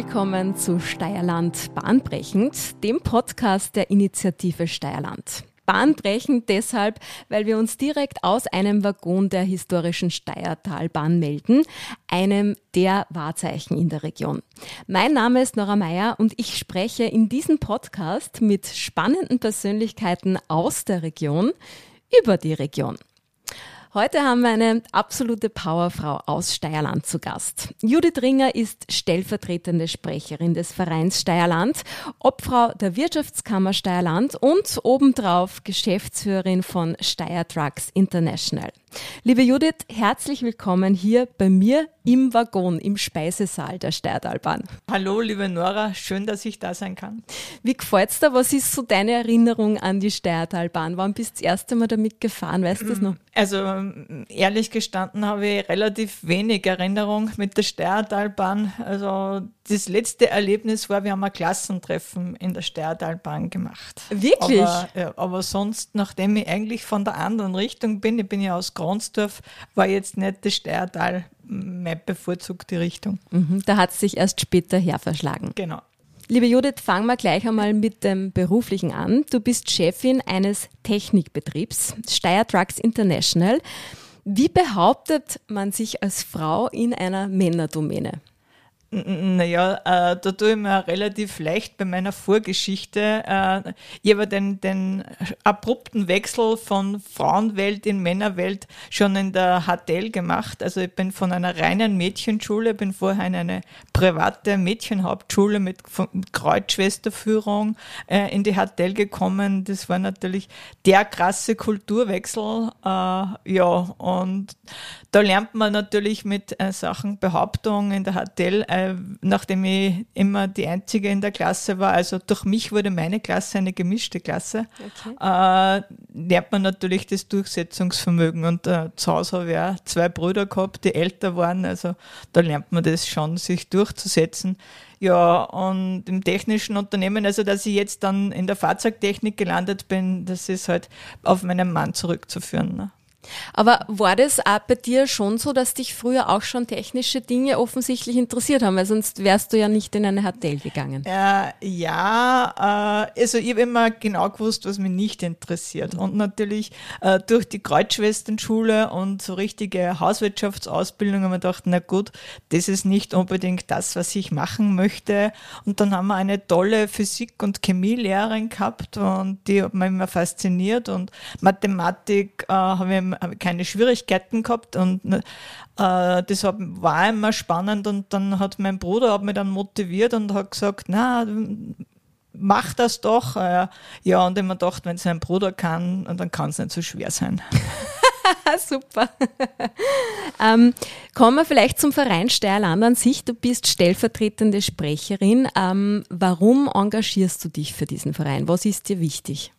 Willkommen zu Steierland Bahnbrechend, dem Podcast der Initiative Steierland. Bahnbrechend deshalb, weil wir uns direkt aus einem Waggon der historischen Steiertalbahn melden, einem der Wahrzeichen in der Region. Mein Name ist Nora Meyer und ich spreche in diesem Podcast mit spannenden Persönlichkeiten aus der Region über die Region. Heute haben wir eine absolute Powerfrau aus Steierland zu Gast. Judith Ringer ist stellvertretende Sprecherin des Vereins Steierland, Obfrau der Wirtschaftskammer Steierland und obendrauf Geschäftsführerin von Steyr Trucks International. Liebe Judith, herzlich willkommen hier bei mir im Waggon, im Speisesaal der Steyrdalbahn. Hallo, liebe Nora, schön, dass ich da sein kann. Wie gefällt's dir? Was ist so deine Erinnerung an die Steyrdalbahn? Wann bist du das erste Mal damit gefahren? Weißt du das noch? Also, ehrlich gestanden habe ich relativ wenig Erinnerung mit der Steyrdalbahn. Also, das letzte Erlebnis war, wir haben ein Klassentreffen in der Steyrdalbahn gemacht. Wirklich? Aber, ja, aber sonst, nachdem ich eigentlich von der anderen Richtung bin, ich bin ja aus Gronsdorf, war jetzt nicht das Steyrtal meine bevorzugte Richtung. Mhm, da hat es sich erst später herverschlagen. Genau. Liebe Judith, fangen wir gleich einmal mit dem Beruflichen an. Du bist Chefin eines Technikbetriebs, Steyr Trucks International. Wie behauptet man sich als Frau in einer Männerdomäne? Naja, äh, da tue ich mir relativ leicht bei meiner Vorgeschichte. Äh, ich habe den, den abrupten Wechsel von Frauenwelt in Männerwelt schon in der HTL gemacht. Also ich bin von einer reinen Mädchenschule, bin vorher in eine private Mädchenhauptschule mit Kreuzschwesterführung äh, in die HTL gekommen. Das war natürlich der krasse Kulturwechsel. Äh, ja, und da lernt man natürlich mit äh, Sachen Behauptung in der HTL äh, nachdem ich immer die Einzige in der Klasse war, also durch mich wurde meine Klasse eine gemischte Klasse, okay. äh, lernt man natürlich das Durchsetzungsvermögen. Und äh, zu Hause habe ich auch zwei Brüder gehabt, die älter waren, also da lernt man das schon, sich durchzusetzen. Ja, und im technischen Unternehmen, also dass ich jetzt dann in der Fahrzeugtechnik gelandet bin, das ist halt auf meinen Mann zurückzuführen. Ne? Aber war das auch bei dir schon so, dass dich früher auch schon technische Dinge offensichtlich interessiert haben? Weil sonst wärst du ja nicht in eine Hotel gegangen. Äh, ja, äh, also ich habe immer genau gewusst, was mich nicht interessiert. Und natürlich äh, durch die Kreuzschwesternschule und so richtige Hauswirtschaftsausbildung haben wir gedacht, na gut, das ist nicht unbedingt das, was ich machen möchte. Und dann haben wir eine tolle Physik- und Chemielehrerin gehabt und die hat mich immer fasziniert. Und Mathematik äh, habe ich keine Schwierigkeiten gehabt und äh, das war immer spannend und dann hat mein Bruder hat mich dann motiviert und hat gesagt, na, mach das doch. Äh, ja, und ich mir gedacht, wenn es mein Bruder kann, dann kann es nicht so schwer sein. Super. ähm, kommen wir vielleicht zum Verein Steierland an sich. Du bist stellvertretende Sprecherin. Ähm, warum engagierst du dich für diesen Verein? Was ist dir wichtig?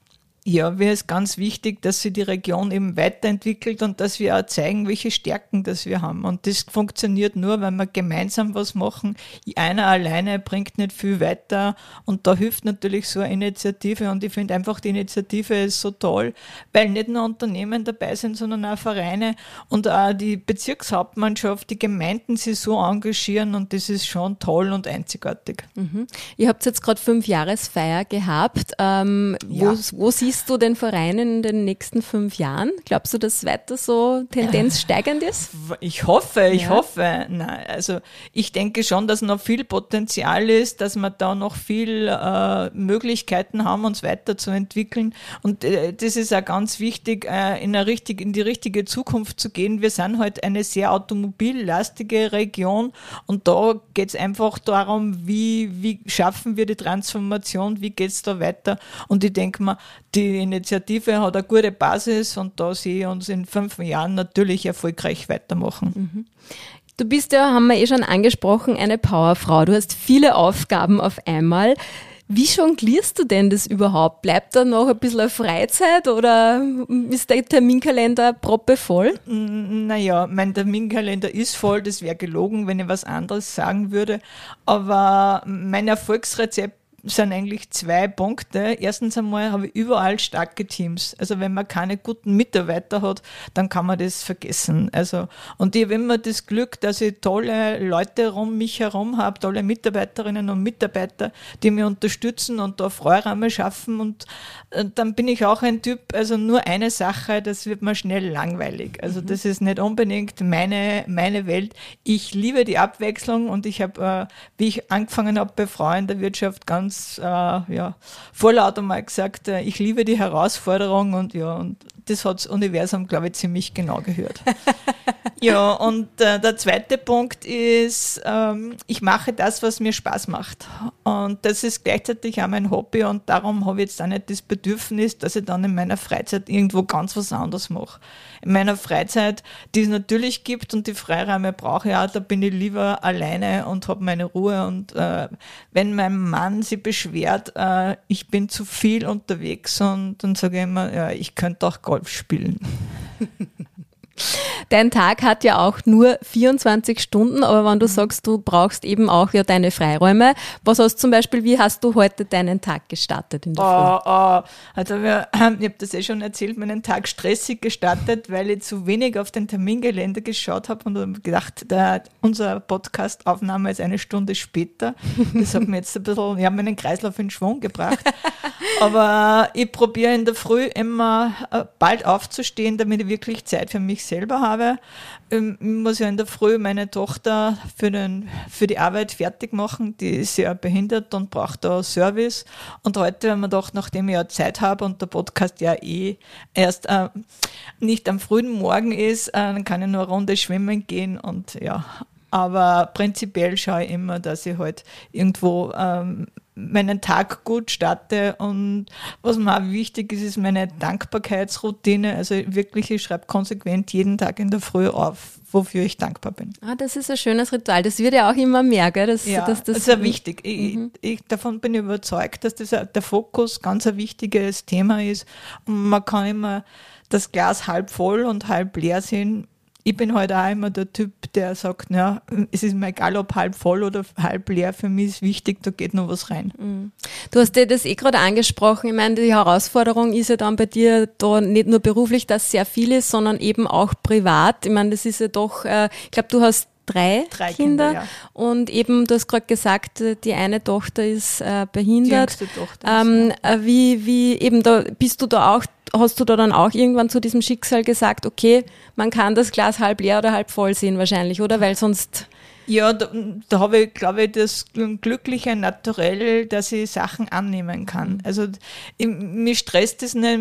Ja, mir ist ganz wichtig, dass sich die Region eben weiterentwickelt und dass wir auch zeigen, welche Stärken das wir haben. Und das funktioniert nur, wenn wir gemeinsam was machen. Einer alleine bringt nicht viel weiter und da hilft natürlich so eine Initiative und ich finde einfach die Initiative ist so toll, weil nicht nur Unternehmen dabei sind, sondern auch Vereine und auch die Bezirkshauptmannschaft, die Gemeinden sich so engagieren und das ist schon toll und einzigartig. Mhm. Ihr habt jetzt gerade fünf Jahresfeier gehabt. Ähm, ja. wo, wo siehst siehst du den Verein in den nächsten fünf Jahren? Glaubst du, dass es weiter so Tendenz steigend ist? Ich hoffe, ich ja. hoffe. Nein, also ich denke schon, dass noch viel Potenzial ist, dass wir da noch viel äh, Möglichkeiten haben, uns weiterzuentwickeln. Und äh, das ist auch ganz wichtig, äh, in, richtig, in die richtige Zukunft zu gehen. Wir sind halt eine sehr automobillastige Region und da geht es einfach darum, wie, wie schaffen wir die Transformation, wie geht es da weiter. Und ich denke mal, die die Initiative hat eine gute Basis und da sehe ich uns in fünf Jahren natürlich erfolgreich weitermachen. Mhm. Du bist ja, haben wir eh schon angesprochen, eine Powerfrau. Du hast viele Aufgaben auf einmal. Wie jonglierst du denn das überhaupt? Bleibt da noch ein bisschen Freizeit oder ist der Terminkalender proppevoll? Naja, mein Terminkalender ist voll, das wäre gelogen, wenn ich was anderes sagen würde. Aber mein Erfolgsrezept sind eigentlich zwei Punkte. Erstens einmal habe ich überall starke Teams. Also wenn man keine guten Mitarbeiter hat, dann kann man das vergessen. Also und ich habe immer das Glück, dass ich tolle Leute um mich herum habe, tolle Mitarbeiterinnen und Mitarbeiter, die mich unterstützen und da Freiräume schaffen. Und äh, dann bin ich auch ein Typ, also nur eine Sache, das wird mir schnell langweilig. Also mhm. das ist nicht unbedingt meine, meine Welt. Ich liebe die Abwechslung und ich habe, äh, wie ich angefangen habe bei Frauen in der Wirtschaft, ganz äh, ja, vorlaut einmal gesagt, äh, ich liebe die Herausforderung und ja, und das hat das Universum, glaube ich, ziemlich genau gehört. ja, und äh, der zweite Punkt ist, ähm, ich mache das, was mir Spaß macht. Und das ist gleichzeitig auch mein Hobby und darum habe ich jetzt auch nicht das Bedürfnis, dass ich dann in meiner Freizeit irgendwo ganz was anderes mache. In meiner Freizeit, die es natürlich gibt und die Freiräume brauche ich auch, da bin ich lieber alleine und habe meine Ruhe. Und äh, wenn mein Mann sich beschwert, äh, ich bin zu viel unterwegs und dann sage ich immer, ja, ich könnte auch Golf spielen. Dein Tag hat ja auch nur 24 Stunden, aber wenn du sagst, du brauchst eben auch ja deine Freiräume, was hast zum Beispiel, wie hast du heute deinen Tag gestartet in der oh, Früh? Oh, also wir, ich habe das eh schon erzählt, meinen Tag stressig gestartet, weil ich zu wenig auf den Termingelände geschaut habe und gedacht, der, unser Podcast-Aufnahme ist eine Stunde später. Das hat mir jetzt ein bisschen, ja, meinen Kreislauf in Schwung gebracht. Aber ich probiere in der Früh immer äh, bald aufzustehen, damit ich wirklich Zeit für mich selber habe. Ähm, muss ja in der Früh meine Tochter für, den, für die Arbeit fertig machen. Die ist ja behindert und braucht da Service. Und heute haben wir gedacht, nachdem ich ja Zeit habe und der Podcast ja eh erst äh, nicht am frühen Morgen ist, äh, dann kann ich nur eine Runde schwimmen gehen und ja. Aber prinzipiell schaue ich immer, dass ich halt irgendwo ähm, meinen Tag gut starte und was mir auch wichtig ist, ist meine Dankbarkeitsroutine. Also wirklich, ich schreibe konsequent jeden Tag in der Früh auf, wofür ich dankbar bin. Ah, das ist ein schönes Ritual. Das wird ja auch immer mehr, gell? Das, ja, das, das ist ja wichtig. Mhm. Ich, ich, davon bin überzeugt, dass das der Fokus ganz ein wichtiges Thema ist. Und man kann immer das Glas halb voll und halb leer sehen ich bin heute halt auch immer der Typ, der sagt, ja, es ist mir egal, ob halb voll oder halb leer, für mich ist wichtig, da geht noch was rein. Mhm. Du hast dir das eh gerade angesprochen. Ich meine, die Herausforderung ist ja dann bei dir da nicht nur beruflich, dass sehr viel ist, sondern eben auch privat. Ich meine, das ist ja doch, äh, ich glaube, du hast drei, drei Kinder, Kinder ja. und eben, du hast gerade gesagt, die eine Tochter ist äh, behindert. Die Tochter ähm, ist, ja. Äh, wie, wie eben da bist du da auch hast du da dann auch irgendwann zu diesem Schicksal gesagt, okay, man kann das Glas halb leer oder halb voll sehen wahrscheinlich, oder? Weil sonst. Ja, da, da habe ich, glaube ich, das glückliche Naturell, dass ich Sachen annehmen kann. Mhm. Also ich, mich stresst das nicht,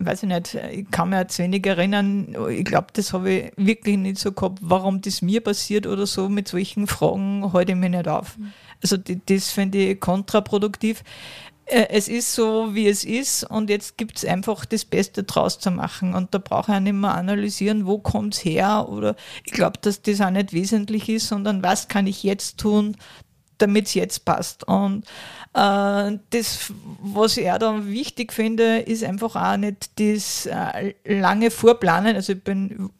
weiß ich nicht, ich kann mir jetzt wenig erinnern, ich glaube, das habe ich wirklich nicht so gehabt, warum das mir passiert oder so, mit solchen Fragen halte ich mich nicht auf. Mhm. Also das finde ich kontraproduktiv. Äh, es ist so, wie es ist und jetzt gibt es einfach das Beste draus zu machen und da brauche ich nicht mehr analysieren, wo kommt es her oder ich glaube, dass das auch nicht wesentlich ist, sondern was kann ich jetzt tun, damit es jetzt passt. Und äh, das, was ich auch dann wichtig finde, ist einfach auch nicht das äh, lange Vorplanen. Also ich bin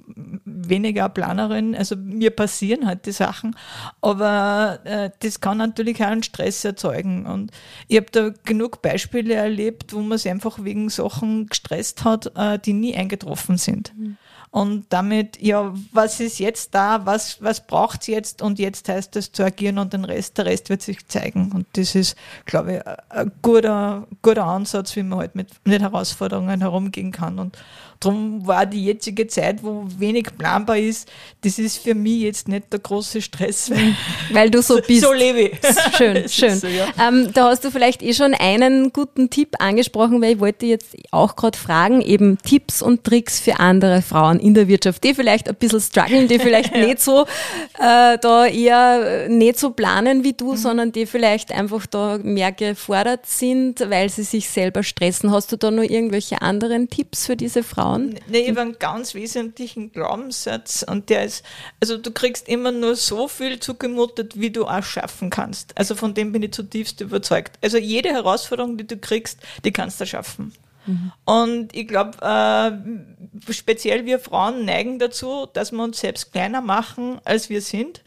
weniger Planerin, also mir passieren halt die Sachen, aber äh, das kann natürlich auch einen Stress erzeugen. Und ich habe da genug Beispiele erlebt, wo man sich einfach wegen Sachen gestresst hat, äh, die nie eingetroffen sind. Mhm und damit, ja, was ist jetzt da, was, was braucht es jetzt und jetzt heißt es zu agieren und den Rest, der Rest wird sich zeigen. Und das ist, glaube ich, ein guter, guter Ansatz, wie man halt mit, mit Herausforderungen herumgehen kann. Und, Darum war die jetzige Zeit, wo wenig planbar ist, das ist für mich jetzt nicht der große Stress. Weil, weil du so bist. So lebe ich. Schön, schön. So, ja. ähm, da hast du vielleicht eh schon einen guten Tipp angesprochen, weil ich wollte jetzt auch gerade fragen, eben Tipps und Tricks für andere Frauen in der Wirtschaft, die vielleicht ein bisschen strugglen, die vielleicht ja. nicht so, äh, da eher nicht so planen wie du, mhm. sondern die vielleicht einfach da mehr gefordert sind, weil sie sich selber stressen. Hast du da noch irgendwelche anderen Tipps für diese Frauen? Frauen? Nee, ich habe einen ganz wesentlichen Glaubenssatz und der ist, also du kriegst immer nur so viel zugemutet, wie du auch schaffen kannst. Also von dem bin ich zutiefst überzeugt. Also jede Herausforderung, die du kriegst, die kannst du schaffen. Und ich glaube, äh, speziell wir Frauen neigen dazu, dass wir uns selbst kleiner machen, als wir sind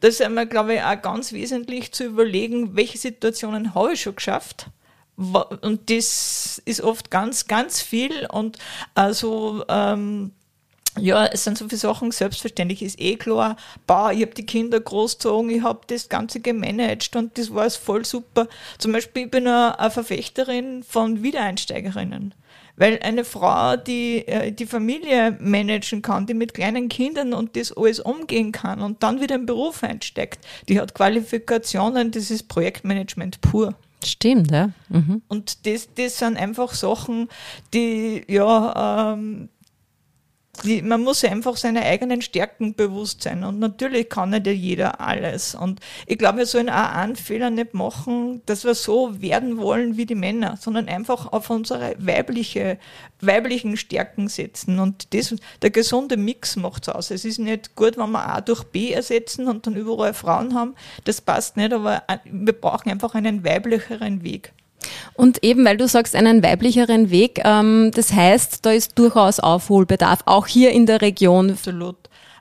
da ist einmal, glaube ich, auch ganz wesentlich zu überlegen, welche Situationen habe ich schon geschafft. Und das ist oft ganz, ganz viel. Und also ähm, ja, es sind so viele Sachen, selbstverständlich ist eh klar, bah, ich habe die Kinder großgezogen, ich habe das Ganze gemanagt und das war voll super. Zum Beispiel, ich bin eine, eine Verfechterin von Wiedereinsteigerinnen. Weil eine Frau, die äh, die Familie managen kann, die mit kleinen Kindern und das alles umgehen kann und dann wieder im Beruf einsteckt, die hat Qualifikationen, das ist Projektmanagement pur. Stimmt, ja. Mhm. Und das, das sind einfach Sachen, die, ja, ähm, man muss einfach seine eigenen Stärken bewusst sein. Und natürlich kann nicht jeder alles. Und ich glaube, wir sollen auch einen Fehler nicht machen, dass wir so werden wollen wie die Männer, sondern einfach auf unsere weibliche, weiblichen Stärken setzen. Und das, der gesunde Mix macht es aus. Es ist nicht gut, wenn wir A durch B ersetzen und dann überall Frauen haben. Das passt nicht, aber wir brauchen einfach einen weiblicheren Weg. Und eben, weil du sagst, einen weiblicheren Weg, ähm, das heißt, da ist durchaus Aufholbedarf, auch hier in der Region. Absolut.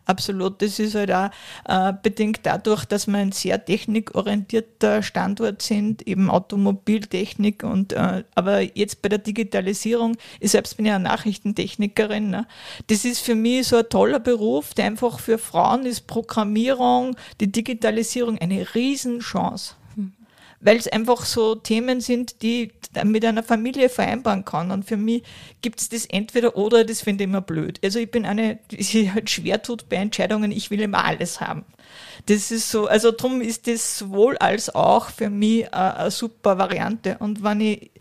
Absolut, das ist halt auch äh, bedingt dadurch, dass wir ein sehr technikorientierter Standort sind, eben Automobiltechnik und äh, aber jetzt bei der Digitalisierung, ich selbst bin ja Nachrichtentechnikerin, ne? das ist für mich so ein toller Beruf, der einfach für Frauen ist Programmierung, die Digitalisierung eine Riesenchance weil es einfach so Themen sind, die mit einer Familie vereinbaren kann. Und für mich gibt es das entweder oder, das finde ich immer blöd. Also ich bin eine, die sich halt schwer tut bei Entscheidungen, ich will immer alles haben. Das ist so, also darum ist das sowohl als auch für mich eine, eine super Variante. Und wenn ich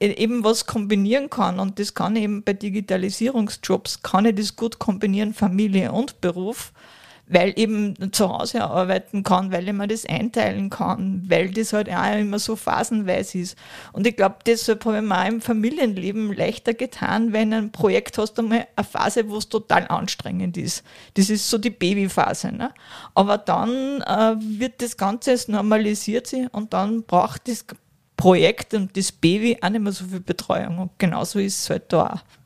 eben was kombinieren kann und das kann ich eben bei Digitalisierungsjobs, kann ich das gut kombinieren, Familie und Beruf, weil eben zu Hause arbeiten kann, weil ich mir das einteilen kann, weil das halt auch immer so phasenweise ist. Und ich glaube, deshalb habe ich mir auch im Familienleben leichter getan, wenn ein Projekt hast, einmal eine Phase, wo es total anstrengend ist. Das ist so die Babyphase. Ne? Aber dann äh, wird das Ganze, normalisiert sich und dann braucht das Projekt und das Baby auch nicht mehr so viel Betreuung. Und genauso ist es halt da auch.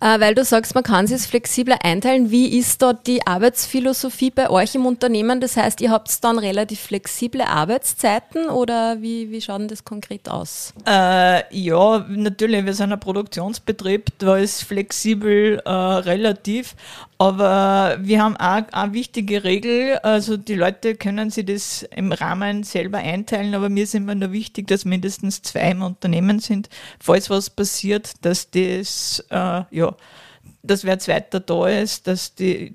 Äh, weil du sagst, man kann sich flexibler einteilen. Wie ist dort die Arbeitsphilosophie bei euch im Unternehmen? Das heißt, ihr habt dann relativ flexible Arbeitszeiten oder wie, wie schaut das konkret aus? Äh, ja, natürlich, wir sind ein Produktionsbetrieb, da ist flexibel äh, relativ, aber wir haben auch eine wichtige Regel, also die Leute können sich das im Rahmen selber einteilen, aber mir ist immer nur wichtig, dass mindestens zwei im Unternehmen sind, falls was passiert, dass das, äh, ja, dass wer zweiter da ist, dass die,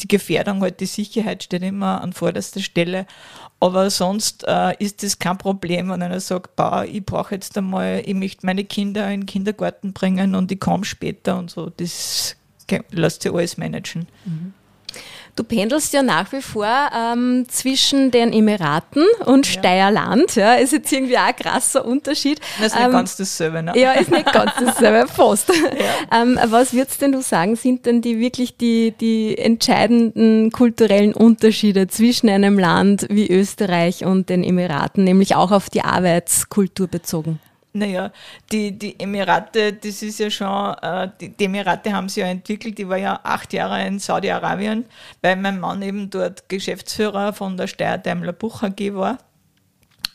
die Gefährdung halt, die Sicherheit steht immer an vorderster Stelle. Aber sonst äh, ist das kein Problem, wenn einer sagt, bah, ich brauche jetzt einmal, ich möchte meine Kinder in den Kindergarten bringen und ich komme später und so. Das lässt sich alles managen. Mhm. Du pendelst ja nach wie vor ähm, zwischen den Emiraten und ja. Steierland. Ja, ist jetzt irgendwie auch ein krasser Unterschied. Das ist nicht ähm, ganz dasselbe, ne? Ja, ist nicht ganz dasselbe, fast. Ja. Ähm, was würdest denn du sagen, sind denn die wirklich die, die entscheidenden kulturellen Unterschiede zwischen einem Land wie Österreich und den Emiraten, nämlich auch auf die Arbeitskultur bezogen? Naja, die, die Emirate, das ist ja schon, äh, die, Emirate haben sich ja entwickelt. Ich war ja acht Jahre in Saudi-Arabien, weil mein Mann eben dort Geschäftsführer von der Steyr Daimler Buch AG war.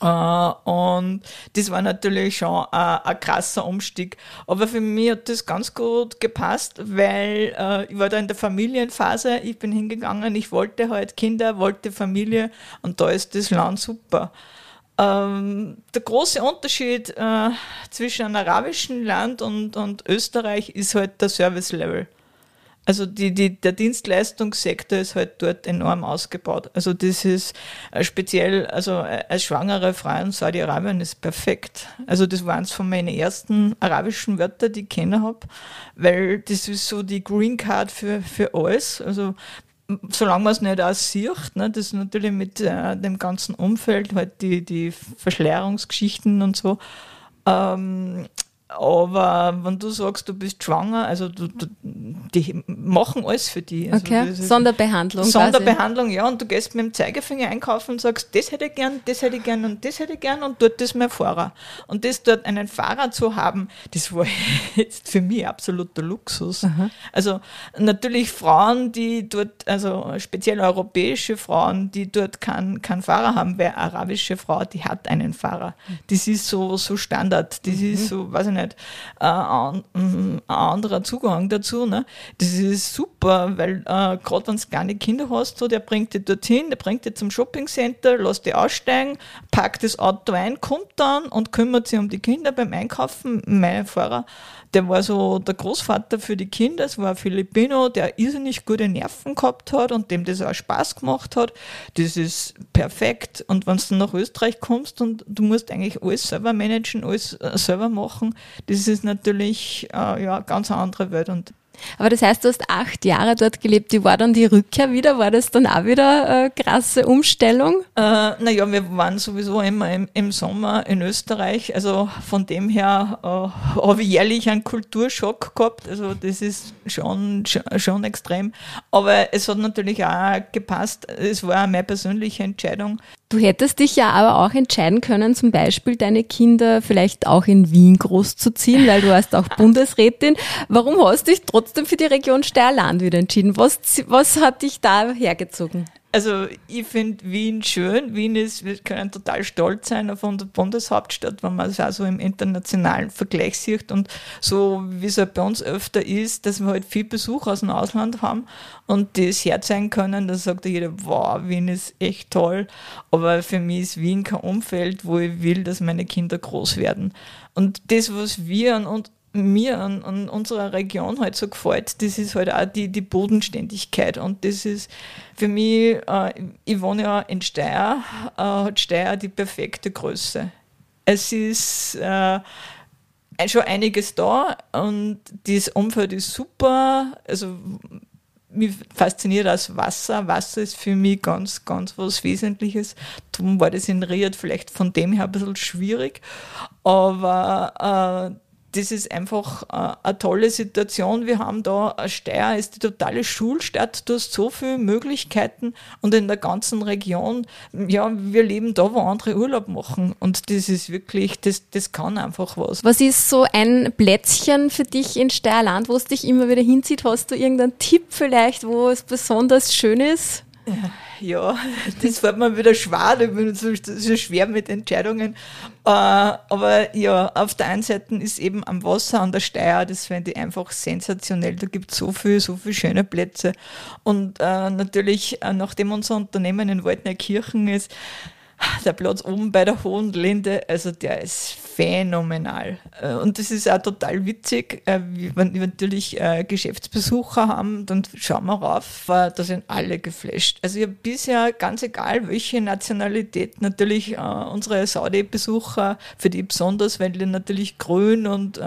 Uh, und das war natürlich schon uh, ein krasser Umstieg. Aber für mich hat das ganz gut gepasst, weil uh, ich war da in der Familienphase, ich bin hingegangen, ich wollte halt Kinder, wollte Familie und da ist das Land super. Ähm, der große Unterschied äh, zwischen einem arabischen Land und, und Österreich ist halt der Service-Level. Also die, die, der Dienstleistungssektor ist halt dort enorm ausgebaut. Also das ist äh, speziell, also äh, als schwangere Frau in Saudi-Arabien ist perfekt. Also das waren von meinen ersten arabischen Wörter, die ich kennen habe, weil das ist so die Green Card für, für alles. Also solange man es nicht auch sieht, ne, das ist natürlich mit äh, dem ganzen Umfeld, halt die, die Verschleierungsgeschichten und so. Ähm, aber wenn du sagst, du bist schwanger, also du, du, die machen alles für dich. Also okay, Sonderbehandlung. Sonderbehandlung, quasi. ja, und du gehst mit dem Zeigefinger einkaufen und sagst, das hätte ich gern, das hätte ich gern und das hätte ich gern und dort ist mein Fahrer. Und das dort einen Fahrer zu haben, das war jetzt für mich absoluter Luxus. Aha. Also natürlich Frauen, die dort, also speziell europäische Frauen, die dort keinen kein Fahrer haben, weil arabische Frau, die hat einen Fahrer. Das ist so, so Standard, das mhm. ist so, weiß ich nicht, äh, ein, ein, anderer Zugang dazu. Ne? Das ist super, weil äh, gerade wenn du kleine Kinder hast, so, der bringt dich dorthin, der bringt dich zum Shoppingcenter, lässt dich aussteigen, packt das Auto ein, kommt dann und kümmert sich um die Kinder beim Einkaufen. Mein Fahrer der war so der Großvater für die Kinder, es war ein Filipino, der irrsinnig gute Nerven gehabt hat und dem das auch Spaß gemacht hat. Das ist perfekt. Und wenn du nach Österreich kommst und du musst eigentlich alles selber managen, alles äh, selber machen, das ist natürlich äh, ja, ganz eine andere Welt. Und aber das heißt, du hast acht Jahre dort gelebt. Wie war dann die Rückkehr wieder? War das dann auch wieder eine krasse Umstellung? Äh, naja, wir waren sowieso immer im, im, Sommer in Österreich. Also von dem her äh, habe ich jährlich einen Kulturschock gehabt. Also das ist schon, schon, schon extrem. Aber es hat natürlich auch gepasst. Es war meine persönliche Entscheidung. Du hättest dich ja aber auch entscheiden können, zum Beispiel deine Kinder vielleicht auch in Wien großzuziehen, weil du warst auch Bundesrätin. Warum hast du dich trotzdem für die Region Steierland wieder entschieden? Was, was hat dich da hergezogen? Also ich finde Wien schön. Wien ist, wir können total stolz sein auf unsere Bundeshauptstadt, wenn man es auch so im internationalen Vergleich sieht und so wie es halt bei uns öfter ist, dass wir halt viel Besuch aus dem Ausland haben und das herzeigen können, da sagt jeder, wow, Wien ist echt toll. Aber für mich ist Wien kein Umfeld, wo ich will, dass meine Kinder groß werden. Und das, was wir an uns mir an, an unserer Region halt so gefällt, das ist halt auch die, die Bodenständigkeit. Und das ist für mich, äh, ich wohne ja in Steyr, äh, hat Steyr die perfekte Größe. Es ist äh, schon einiges da und das Umfeld ist super. Also mich fasziniert das Wasser. Wasser ist für mich ganz, ganz was Wesentliches. Darum war das in Riad vielleicht von dem her ein bisschen schwierig. Aber äh, das ist einfach äh, eine tolle Situation. Wir haben da, Steyr ist die totale Schulstadt, du hast so viele Möglichkeiten und in der ganzen Region, ja, wir leben da, wo andere Urlaub machen und das ist wirklich, das, das kann einfach was. Was ist so ein Plätzchen für dich in Steierland, wo es dich immer wieder hinzieht? Hast du irgendeinen Tipp vielleicht, wo es besonders schön ist? Ja, das fällt mir wieder schwer, ich bin so, schwer mit Entscheidungen. Äh, aber ja, auf der einen Seite ist eben am Wasser an der Steier, das finde ich einfach sensationell. Da gibt es so viel, so viele schöne Plätze. Und äh, natürlich, äh, nachdem unser Unternehmen in Waldneukirchen ist, der Platz oben bei der Hohen Linde, also der ist phänomenal. Äh, und das ist auch total witzig, äh, wenn wir natürlich äh, Geschäftsbesucher haben, dann schauen wir rauf, da sind alle geflasht. Also ich habe bisher, ganz egal welche Nationalität, natürlich unsere Saudi-Besucher, für die besonders, weil die natürlich grün und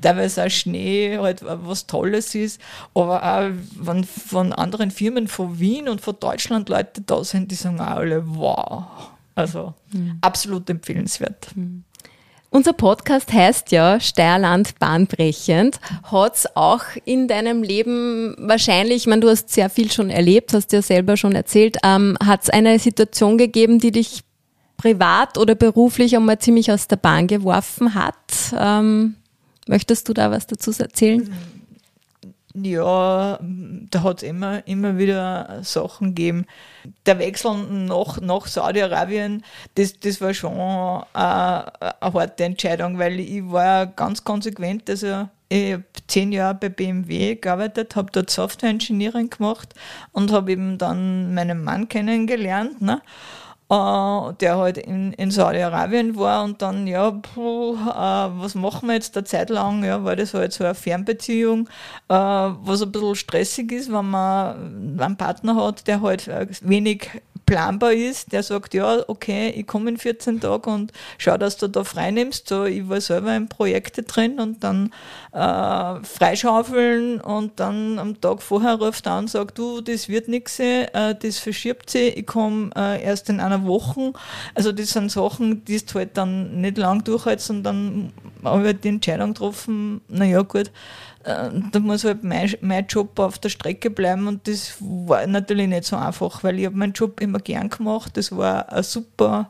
teilweise auch Schnee halt was Tolles ist, aber auch wenn von anderen Firmen von Wien und von Deutschland Leute da sind, die sagen auch alle, wow, also mhm. absolut empfehlenswert. Mhm. Unser Podcast heißt ja Steierland bahnbrechend. Hat es auch in deinem Leben wahrscheinlich, ich meine, du hast sehr viel schon erlebt, hast ja selber schon erzählt, ähm, hat es eine Situation gegeben, die dich privat oder beruflich einmal ziemlich aus der Bahn geworfen hat? Ähm, möchtest du da was dazu erzählen? Mhm ja, da hat es immer, immer wieder Sachen gegeben. Der Wechsel nach, nach Saudi-Arabien, das, das war schon eine, eine harte Entscheidung, weil ich war ganz konsequent, also ich habe zehn Jahre bei BMW gearbeitet, habe dort Software Engineering gemacht und habe eben dann meinen Mann kennengelernt. Ne? Äh, der halt in, in Saudi-Arabien war und dann, ja, puh, äh, was machen wir jetzt eine Zeit lang? Ja, war das halt so eine Fernbeziehung, äh, was ein bisschen stressig ist, wenn man einen Partner hat, der halt wenig planbar ist, der sagt, ja, okay, ich komme in 14 Tagen und schau, dass du da frei nimmst. So, ich war selber in Projekte drin und dann äh, freischaufeln und dann am Tag vorher ruft er an und sagt, du, das wird nichts, äh, das verschiebt sich, ich komme äh, erst in einer Woche. Also das sind Sachen, die du halt dann nicht lang durchhältst und dann habe ich halt die Entscheidung getroffen, naja gut, da muss halt mein, mein Job auf der Strecke bleiben und das war natürlich nicht so einfach, weil ich habe meinen Job immer gern gemacht. Das war ein super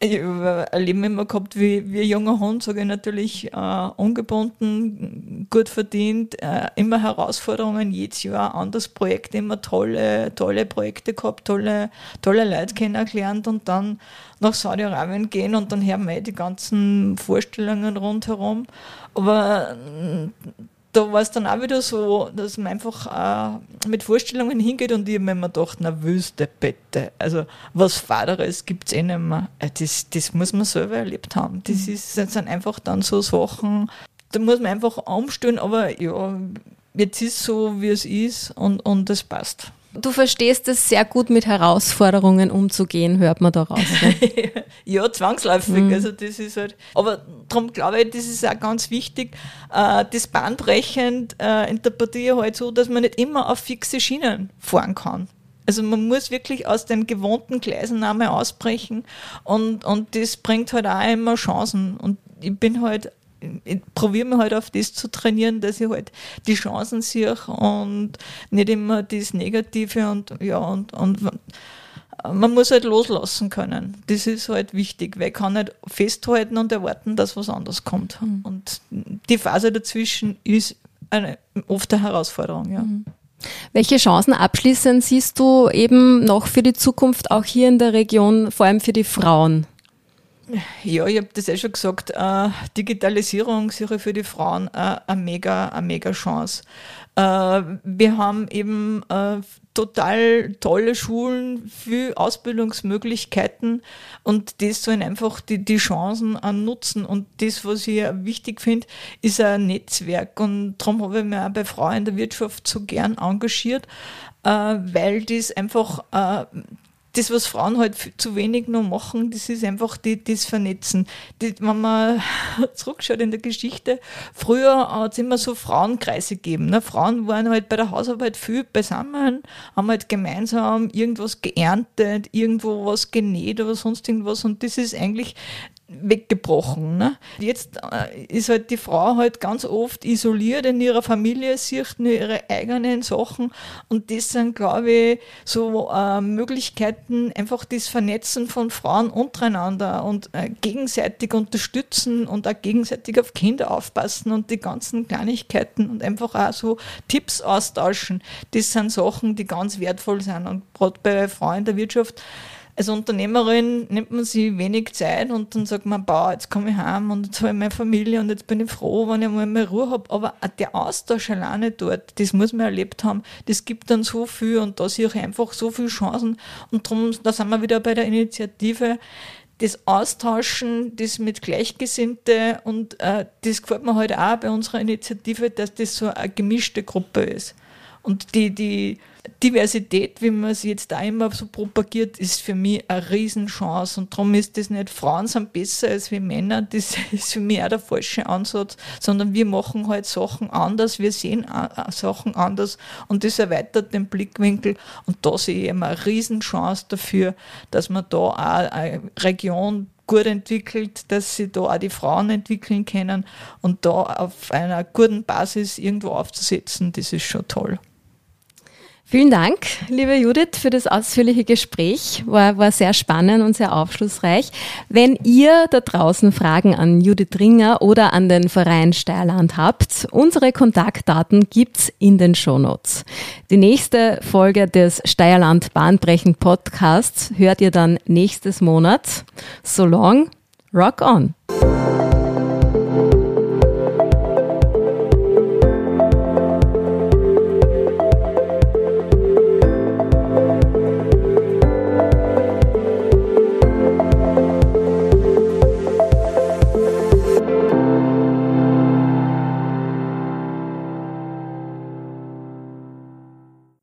ich habe ein Leben immer gehabt wie, wie ein junger Hund, sage ich natürlich, äh, ungebunden, gut verdient, äh, immer Herausforderungen, jedes Jahr anderes Projekt, immer tolle, tolle Projekte gehabt, tolle, tolle Leute kennengelernt und dann nach Saudi-Arabien gehen und dann hören wir die ganzen Vorstellungen rundherum. Aber da war es dann auch wieder so, dass man einfach äh, mit Vorstellungen hingeht und ich habe mir immer gedacht, na wüste Bette, also was Vateres gibt es eh nicht mehr. Äh, das, das muss man selber erlebt haben. Das, mhm. ist, das sind einfach dann so Sachen, da muss man einfach umstellen, aber ja, jetzt ist es so, wie es ist und, und das passt. Du verstehst es sehr gut, mit Herausforderungen umzugehen, hört man daraus. Ne? ja, zwangsläufig. Mhm. Also das ist halt. Aber darum glaube ich, das ist auch ganz wichtig. Äh, das bahnbrechend äh, interpretiere ich halt so, dass man nicht immer auf fixe Schienen fahren kann. Also man muss wirklich aus den gewohnten Gleisen einmal ausbrechen und, und das bringt halt auch immer Chancen. Und ich bin halt probiere mir halt auf das zu trainieren, dass ich halt die Chancen sehe und nicht immer das Negative und ja und, und man muss halt loslassen können. Das ist halt wichtig, weil ich kann nicht festhalten und erwarten, dass was anderes kommt. Mhm. Und die Phase dazwischen ist eine, oft eine Herausforderung, ja. Mhm. Welche Chancen abschließend siehst du eben noch für die Zukunft auch hier in der Region, vor allem für die Frauen? Ja, ich habe das ja eh schon gesagt, äh, Digitalisierung sicher für die Frauen äh, eine mega, eine mega Chance. Äh, wir haben eben äh, total tolle Schulen, viel Ausbildungsmöglichkeiten und das sollen einfach die, die Chancen an nutzen. Und das, was ich wichtig finde, ist ein Netzwerk. Und darum habe ich mich auch bei Frauen in der Wirtschaft so gern engagiert, äh, weil das einfach äh, das, was Frauen halt zu wenig noch machen, das ist einfach die, das Vernetzen. Die, wenn man zurückschaut in der Geschichte, früher hat es immer so Frauenkreise gegeben. Ne? Frauen waren halt bei der Hausarbeit viel beisammen, haben halt gemeinsam irgendwas geerntet, irgendwo was genäht oder sonst irgendwas. Und das ist eigentlich weggebrochen. Ne? Jetzt äh, ist halt die Frau halt ganz oft isoliert in ihrer Familie, sieht nur ihre eigenen Sachen und das sind, glaube ich, so äh, Möglichkeiten, einfach das Vernetzen von Frauen untereinander und äh, gegenseitig unterstützen und auch gegenseitig auf Kinder aufpassen und die ganzen Kleinigkeiten und einfach auch so Tipps austauschen. Das sind Sachen, die ganz wertvoll sind und gerade bei Frauen in der Wirtschaft als Unternehmerin nimmt man sich wenig Zeit und dann sagt man, boah, jetzt komme ich heim und jetzt habe ich meine Familie und jetzt bin ich froh, wenn ich mal mehr Ruhe habe. Aber der Austausch alleine dort, das muss man erlebt haben, das gibt dann so viel und da sehe ich einfach so viele Chancen. Und darum, da sind wir wieder bei der Initiative, das Austauschen, das mit Gleichgesinnte und äh, das gefällt mir heute halt auch bei unserer Initiative, dass das so eine gemischte Gruppe ist. Und die, die Diversität, wie man sie jetzt da immer so propagiert, ist für mich eine Riesenchance. Und darum ist das nicht, Frauen sind besser als wir Männer, das ist für mich auch der falsche Ansatz, sondern wir machen halt Sachen anders, wir sehen Sachen anders und das erweitert den Blickwinkel. Und da sehe ich immer eine Riesenchance dafür, dass man da auch eine Region gut entwickelt, dass sie da auch die Frauen entwickeln können und da auf einer guten Basis irgendwo aufzusetzen, das ist schon toll. Vielen Dank, liebe Judith, für das ausführliche Gespräch. War, war sehr spannend und sehr aufschlussreich. Wenn ihr da draußen Fragen an Judith Ringer oder an den Verein Steierland habt, unsere Kontaktdaten gibt's in den Shownotes. Die nächste Folge des Steierland Bahnbrechen Podcasts hört ihr dann nächstes Monat. So long, rock on!